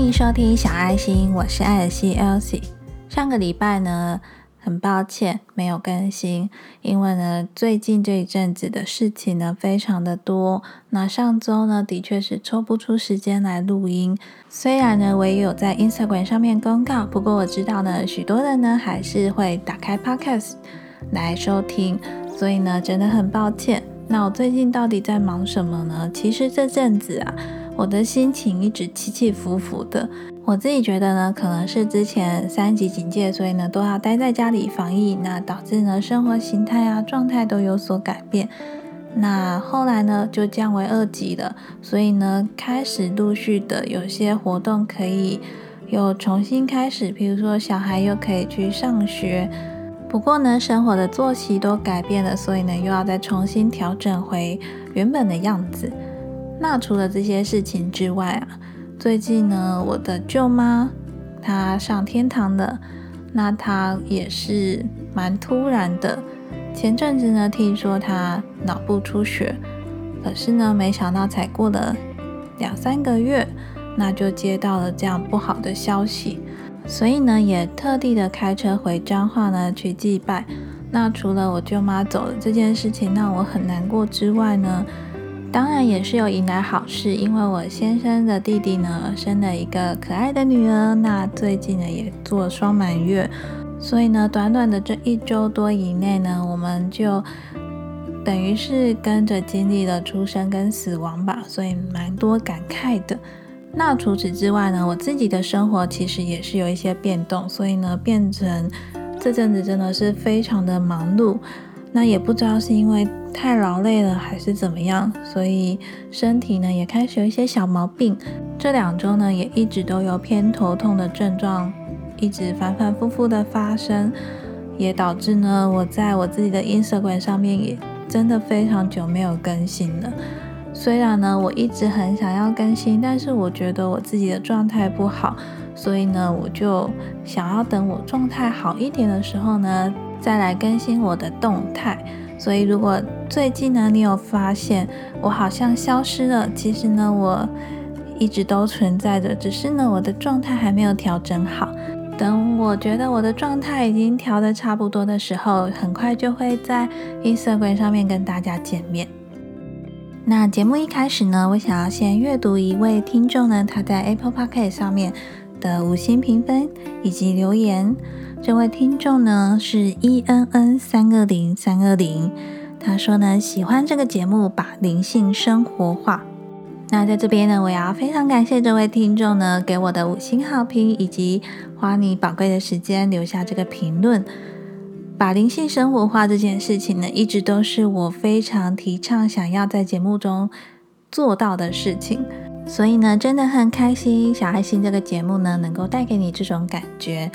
欢迎收听小爱心，我是艾尔西 Elsie。上个礼拜呢，很抱歉没有更新，因为呢最近这一阵子的事情呢非常的多。那上周呢的确是抽不出时间来录音，虽然呢我也有在 Instagram 上面公告，不过我知道呢许多人呢还是会打开 Podcast 来收听，所以呢真的很抱歉。那我最近到底在忙什么呢？其实这阵子啊。我的心情一直起起伏伏的，我自己觉得呢，可能是之前三级警戒，所以呢都要待在家里防疫，那导致呢生活形态啊状态都有所改变。那后来呢就降为二级了，所以呢开始陆续的有些活动可以又重新开始，比如说小孩又可以去上学。不过呢生活的作息都改变了，所以呢又要再重新调整回原本的样子。那除了这些事情之外啊，最近呢，我的舅妈她上天堂了。那她也是蛮突然的。前阵子呢，听说她脑部出血，可是呢，没想到才过了两三个月，那就接到了这样不好的消息。所以呢，也特地的开车回彰化呢去祭拜。那除了我舅妈走了这件事情让我很难过之外呢，当然也是有迎来好事，因为我先生的弟弟呢生了一个可爱的女儿，那最近呢也做双满月，所以呢短短的这一周多以内呢，我们就等于是跟着经历了出生跟死亡吧，所以蛮多感慨的。那除此之外呢，我自己的生活其实也是有一些变动，所以呢变成这阵子真的是非常的忙碌。那也不知道是因为太劳累了还是怎么样，所以身体呢也开始有一些小毛病。这两周呢也一直都有偏头痛的症状，一直反反复复的发生，也导致呢我在我自己的 Instagram 上面也真的非常久没有更新了。虽然呢我一直很想要更新，但是我觉得我自己的状态不好，所以呢我就想要等我状态好一点的时候呢。再来更新我的动态，所以如果最近呢，你有发现我好像消失了，其实呢，我一直都存在着，只是呢，我的状态还没有调整好。等我觉得我的状态已经调的差不多的时候，很快就会在 Instagram 上面跟大家见面。那节目一开始呢，我想要先阅读一位听众呢，他在 Apple Podcast 上面的五星评分以及留言。这位听众呢是 E N N 三二零三二零，他说呢喜欢这个节目，把灵性生活化。那在这边呢，我也要非常感谢这位听众呢给我的五星好评，以及花你宝贵的时间留下这个评论。把灵性生活化这件事情呢，一直都是我非常提倡想要在节目中做到的事情。所以呢，真的很开心小爱心这个节目呢，能够带给你这种感觉。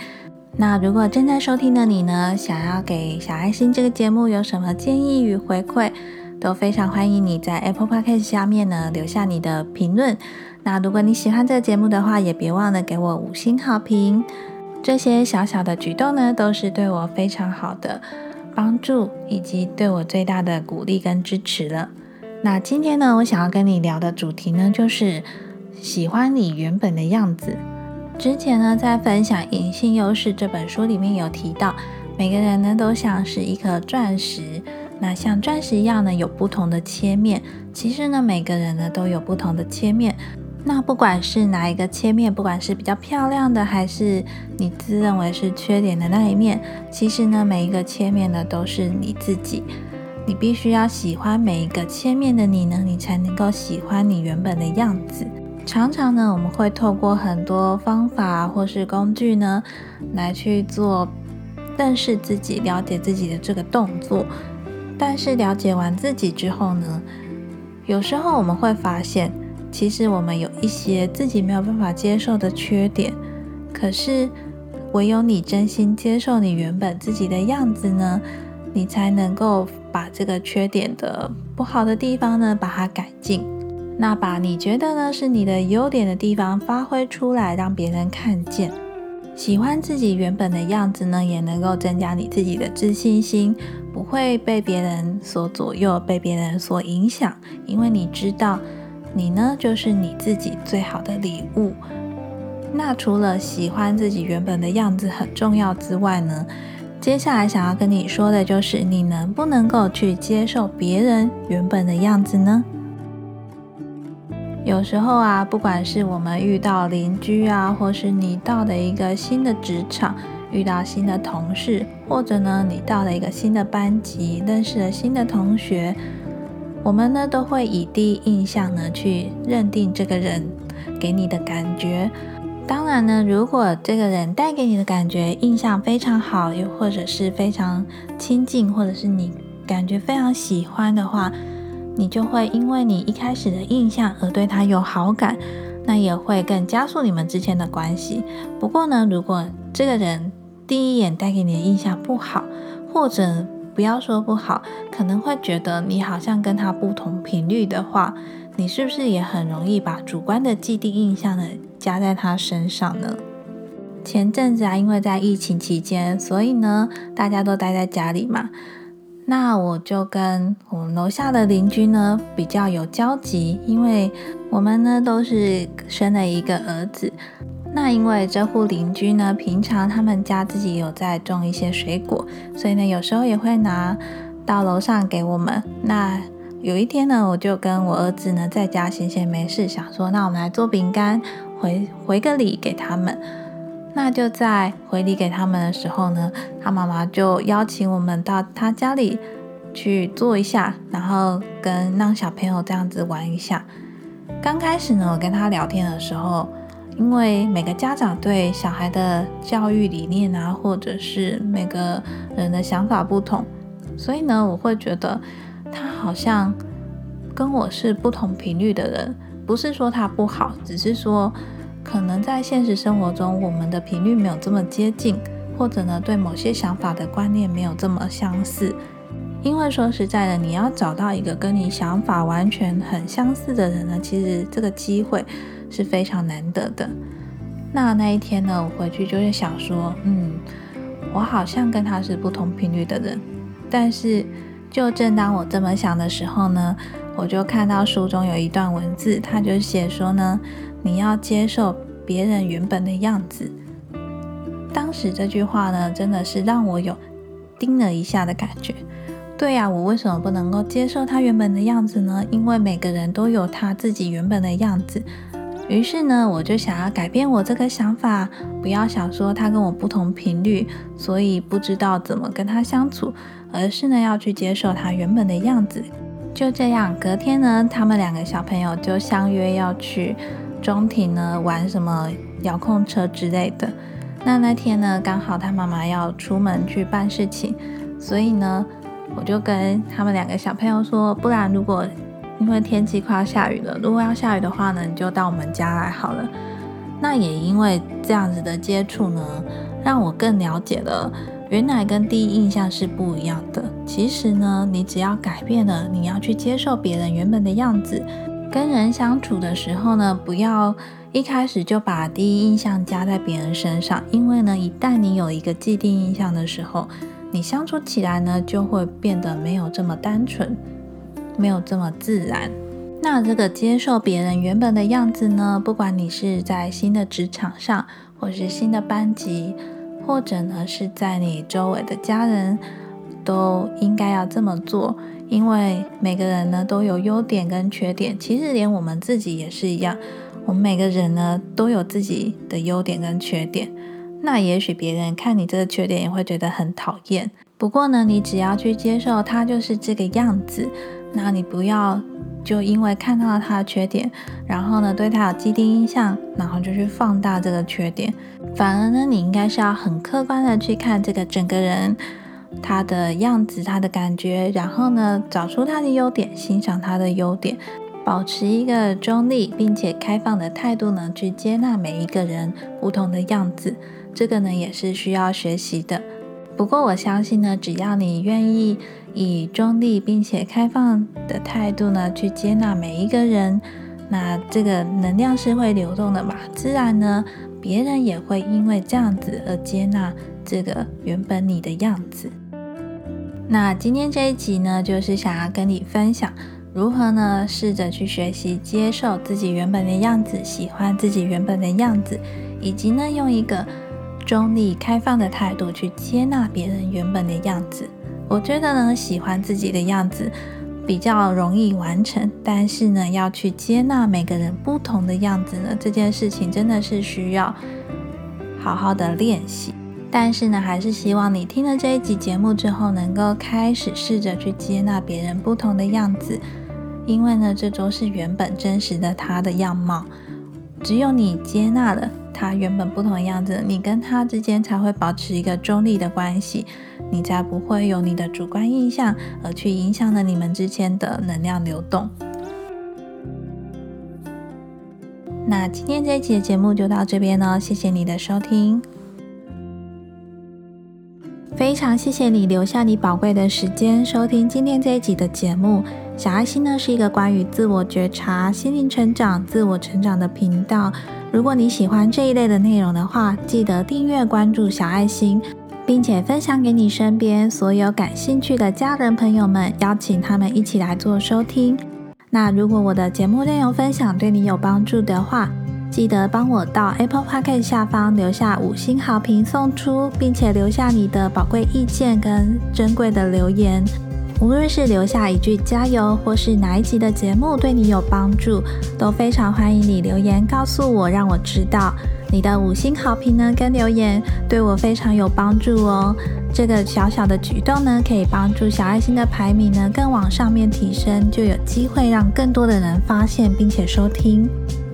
那如果正在收听的你呢，想要给小爱心这个节目有什么建议与回馈，都非常欢迎你在 Apple Podcast 下面呢留下你的评论。那如果你喜欢这个节目的话，也别忘了给我五星好评。这些小小的举动呢，都是对我非常好的帮助，以及对我最大的鼓励跟支持了。那今天呢，我想要跟你聊的主题呢，就是喜欢你原本的样子。之前呢，在分享《隐性优势》这本书里面有提到，每个人呢都像是一颗钻石，那像钻石一样呢有不同的切面。其实呢，每个人呢都有不同的切面。那不管是哪一个切面，不管是比较漂亮的，还是你自认为是缺点的那一面，其实呢，每一个切面呢都是你自己。你必须要喜欢每一个切面的你呢，你才能够喜欢你原本的样子。常常呢，我们会透过很多方法或是工具呢，来去做认识自己、了解自己的这个动作。但是了解完自己之后呢，有时候我们会发现，其实我们有一些自己没有办法接受的缺点。可是，唯有你真心接受你原本自己的样子呢，你才能够把这个缺点的不好的地方呢，把它改进。那把你觉得呢是你的优点的地方发挥出来，让别人看见。喜欢自己原本的样子呢，也能够增加你自己的自信心，不会被别人所左右，被别人所影响。因为你知道，你呢就是你自己最好的礼物。那除了喜欢自己原本的样子很重要之外呢，接下来想要跟你说的就是，你能不能够去接受别人原本的样子呢？有时候啊，不管是我们遇到邻居啊，或是你到的一个新的职场，遇到新的同事，或者呢，你到了一个新的班级，认识了新的同学，我们呢都会以第一印象呢去认定这个人给你的感觉。当然呢，如果这个人带给你的感觉印象非常好，又或者是非常亲近，或者是你感觉非常喜欢的话。你就会因为你一开始的印象而对他有好感，那也会更加速你们之间的关系。不过呢，如果这个人第一眼带给你的印象不好，或者不要说不好，可能会觉得你好像跟他不同频率的话，你是不是也很容易把主观的既定印象呢加在他身上呢？前阵子啊，因为在疫情期间，所以呢，大家都待在家里嘛。那我就跟我们楼下的邻居呢比较有交集，因为我们呢都是生了一个儿子。那因为这户邻居呢，平常他们家自己有在种一些水果，所以呢有时候也会拿到楼上给我们。那有一天呢，我就跟我儿子呢在家闲闲没事，想说那我们来做饼干回回个礼给他们。那就在回礼给他们的时候呢，他妈妈就邀请我们到他家里去坐一下，然后跟让小朋友这样子玩一下。刚开始呢，我跟他聊天的时候，因为每个家长对小孩的教育理念啊，或者是每个人的想法不同，所以呢，我会觉得他好像跟我是不同频率的人。不是说他不好，只是说。可能在现实生活中，我们的频率没有这么接近，或者呢，对某些想法的观念没有这么相似。因为说实在的，你要找到一个跟你想法完全很相似的人呢，其实这个机会是非常难得的。那那一天呢，我回去就是想说，嗯，我好像跟他是不同频率的人。但是，就正当我这么想的时候呢，我就看到书中有一段文字，他就写说呢。你要接受别人原本的样子。当时这句话呢，真的是让我有叮了一下的感觉。对呀，我为什么不能够接受他原本的样子呢？因为每个人都有他自己原本的样子。于是呢，我就想要改变我这个想法，不要想说他跟我不同频率，所以不知道怎么跟他相处，而是呢，要去接受他原本的样子。就这样，隔天呢，他们两个小朋友就相约要去。中庭呢玩什么遥控车之类的，那那天呢刚好他妈妈要出门去办事情，所以呢我就跟他们两个小朋友说，不然如果因为天气快要下雨了，如果要下雨的话呢，你就到我们家来好了。那也因为这样子的接触呢，让我更了解了原来跟第一印象是不一样的。其实呢，你只要改变了，你要去接受别人原本的样子。跟人相处的时候呢，不要一开始就把第一印象加在别人身上，因为呢，一旦你有一个既定印象的时候，你相处起来呢就会变得没有这么单纯，没有这么自然。那这个接受别人原本的样子呢，不管你是在新的职场上，或是新的班级，或者呢是在你周围的家人，都应该要这么做。因为每个人呢都有优点跟缺点，其实连我们自己也是一样。我们每个人呢都有自己的优点跟缺点。那也许别人看你这个缺点也会觉得很讨厌。不过呢，你只要去接受他就是这个样子，那你不要就因为看到了他的缺点，然后呢对他有既定印象，然后就去放大这个缺点。反而呢，你应该是要很客观的去看这个整个人。他的样子，他的感觉，然后呢，找出他的优点，欣赏他的优点，保持一个中立并且开放的态度呢，去接纳每一个人不同的样子。这个呢，也是需要学习的。不过我相信呢，只要你愿意以中立并且开放的态度呢，去接纳每一个人，那这个能量是会流动的嘛，自然呢，别人也会因为这样子而接纳这个原本你的样子。那今天这一集呢，就是想要跟你分享如何呢，试着去学习接受自己原本的样子，喜欢自己原本的样子，以及呢，用一个中立、开放的态度去接纳别人原本的样子。我觉得呢，喜欢自己的样子比较容易完成，但是呢，要去接纳每个人不同的样子呢，这件事情真的是需要好好的练习。但是呢，还是希望你听了这一集节目之后，能够开始试着去接纳别人不同的样子，因为呢，这都是原本真实的他的样貌。只有你接纳了他原本不同的样子，你跟他之间才会保持一个中立的关系，你才不会有你的主观印象而去影响了你们之间的能量流动。那今天这一期的节目就到这边了，谢谢你的收听。非常谢谢你留下你宝贵的时间收听今天这一集的节目。小爱心呢是一个关于自我觉察、心灵成长、自我成长的频道。如果你喜欢这一类的内容的话，记得订阅关注小爱心，并且分享给你身边所有感兴趣的家人朋友们，邀请他们一起来做收听。那如果我的节目内容分享对你有帮助的话，记得帮我到 Apple Podcast 下方留下五星好评送出，并且留下你的宝贵意见跟珍贵的留言。无论是留下一句加油，或是哪一集的节目对你有帮助，都非常欢迎你留言告诉我，让我知道。你的五星好评呢跟留言对我非常有帮助哦。这个小小的举动呢，可以帮助小爱心的排名呢更往上面提升，就有机会让更多的人发现并且收听。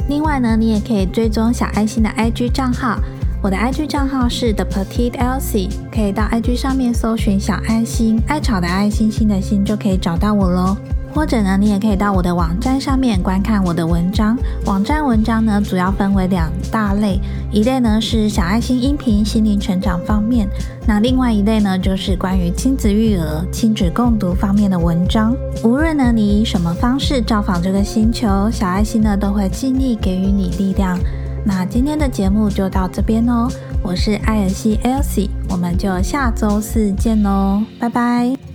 另外呢，你也可以追踪小爱心的 IG 账号，我的 IG 账号是 The Petite Elsie，可以到 IG 上面搜寻小爱心，爱草的爱心心的心就可以找到我喽。或者呢，你也可以到我的网站上面观看我的文章。网站文章呢，主要分为两大类，一类呢是小爱心音频心灵成长方面，那另外一类呢就是关于亲子育儿、亲子共读方面的文章。无论呢你以什么方式造访这个星球，小爱心呢都会尽力给予你力量。那今天的节目就到这边哦，我是艾尔西 Elsie，我们就下周四见喽，拜拜。